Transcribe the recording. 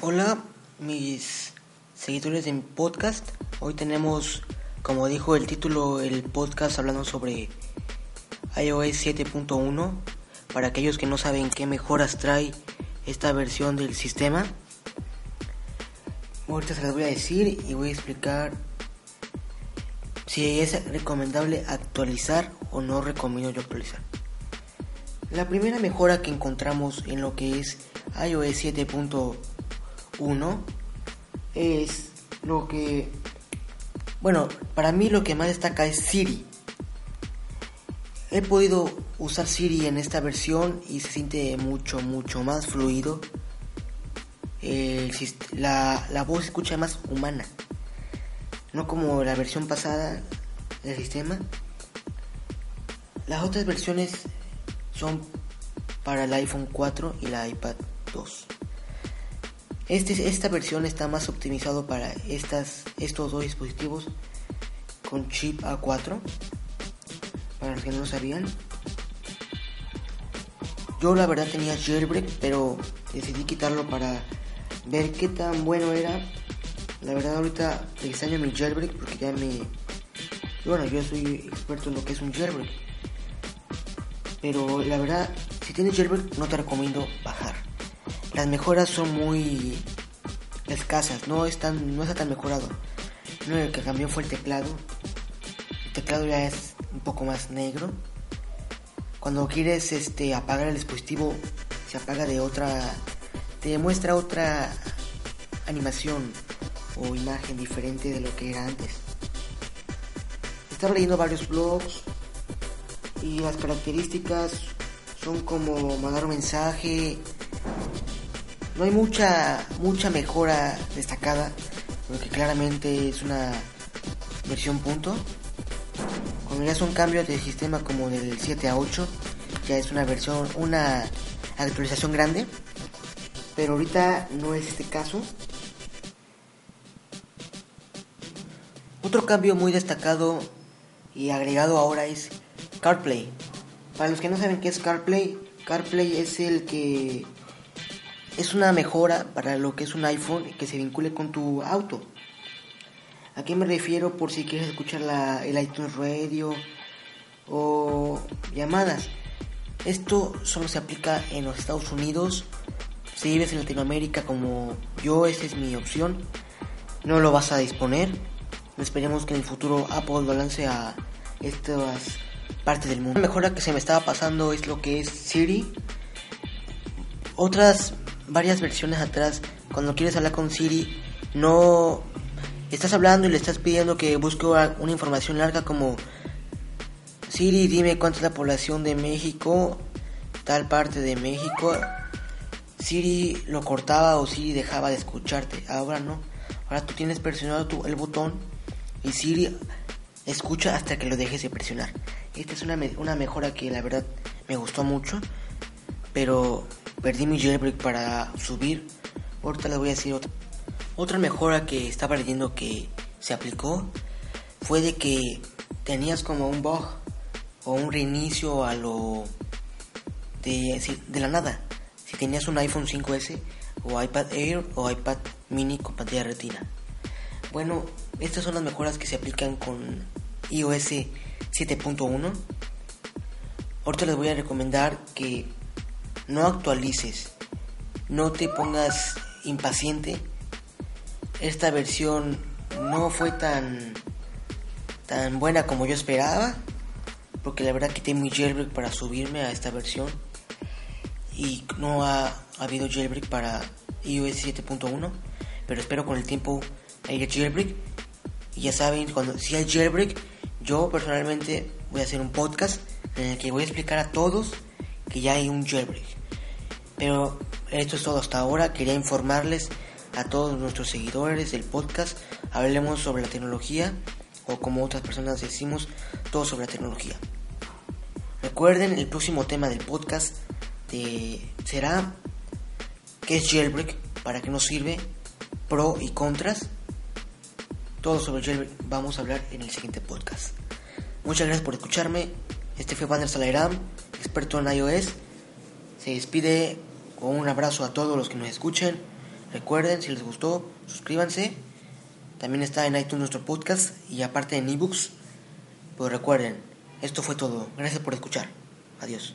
Hola, mis seguidores mi podcast. Hoy tenemos, como dijo el título, el podcast hablando sobre iOS 7.1. Para aquellos que no saben qué mejoras trae esta versión del sistema. Ahorita se las voy a decir y voy a explicar si es recomendable actualizar o no recomiendo yo actualizar. La primera mejora que encontramos en lo que es iOS 7.1 uno es lo que, bueno, para mí lo que más destaca es Siri. He podido usar Siri en esta versión y se siente mucho, mucho más fluido. la, la voz se escucha más humana. No como la versión pasada del sistema. Las otras versiones son para el iPhone 4 y la iPad 2. Este, esta versión está más optimizado para estas, estos dos dispositivos con chip A4. Para los que no lo sabían. Yo la verdad tenía jailbreak, pero decidí quitarlo para ver qué tan bueno era. La verdad ahorita extraño mi jailbreak porque ya me... Bueno, yo soy experto en lo que es un jailbreak. Pero la verdad, si tienes jailbreak no te recomiendo bajar las mejoras son muy escasas, no, están, no está tan mejorado. Lo que cambió fue el teclado. El teclado ya es un poco más negro. Cuando quieres este, apagar el dispositivo, se apaga de otra. te muestra otra animación o imagen diferente de lo que era antes. Estaba leyendo varios blogs y las características son como mandar un mensaje, no hay mucha, mucha mejora destacada, porque claramente es una versión punto. Cuando ya son cambios de sistema como del 7 a 8, ya es una versión, una actualización grande. Pero ahorita no es este caso. Otro cambio muy destacado y agregado ahora es CarPlay. Para los que no saben qué es CarPlay, CarPlay es el que es una mejora para lo que es un iPhone que se vincule con tu auto. ¿A qué me refiero por si quieres escuchar la, el iTunes Radio o llamadas? Esto solo se aplica en los Estados Unidos. Si vives en Latinoamérica como yo, esta es mi opción. No lo vas a disponer. Esperemos que en el futuro Apple lo lance a estas partes del mundo. La mejora que se me estaba pasando es lo que es Siri. Otras varias versiones atrás, cuando quieres hablar con Siri, no estás hablando y le estás pidiendo que busque una información larga como Siri, dime cuánta es la población de México, tal parte de México. Siri lo cortaba o Siri dejaba de escucharte. Ahora no. Ahora tú tienes presionado tu, el botón y Siri escucha hasta que lo dejes de presionar. Esta es una, una mejora que la verdad me gustó mucho. Pero perdí mi jailbreak para subir. Ahorita les voy a decir otra. Otra mejora que estaba leyendo que se aplicó fue de que tenías como un bug o un reinicio a lo de, de la nada. Si tenías un iPhone 5S o iPad Air o iPad mini con pantalla retina. Bueno, estas son las mejoras que se aplican con iOS 7.1. Ahorita les voy a recomendar que no actualices, no te pongas impaciente. Esta versión no fue tan tan buena como yo esperaba, porque la verdad quité mi jailbreak para subirme a esta versión. y no ha, habido jailbreak para iOS 7.1, pero espero con el tiempo haya jailbreak. Y ya saben, cuando si hay jailbreak, yo personalmente voy a hacer un podcast en el que voy a explicar a todos que ya hay un jailbreak. Pero esto es todo hasta ahora. Quería informarles a todos nuestros seguidores del podcast. Hablemos sobre la tecnología o como otras personas decimos, todo sobre la tecnología. Recuerden, el próximo tema del podcast será qué es jailbreak, para qué nos sirve, pro y contras. Todo sobre jailbreak vamos a hablar en el siguiente podcast. Muchas gracias por escucharme. Este fue Banner Salairam, experto en iOS. Se despide con un abrazo a todos los que nos escuchen. Recuerden, si les gustó, suscríbanse. También está en iTunes nuestro podcast y aparte en ebooks. Pues recuerden, esto fue todo. Gracias por escuchar. Adiós.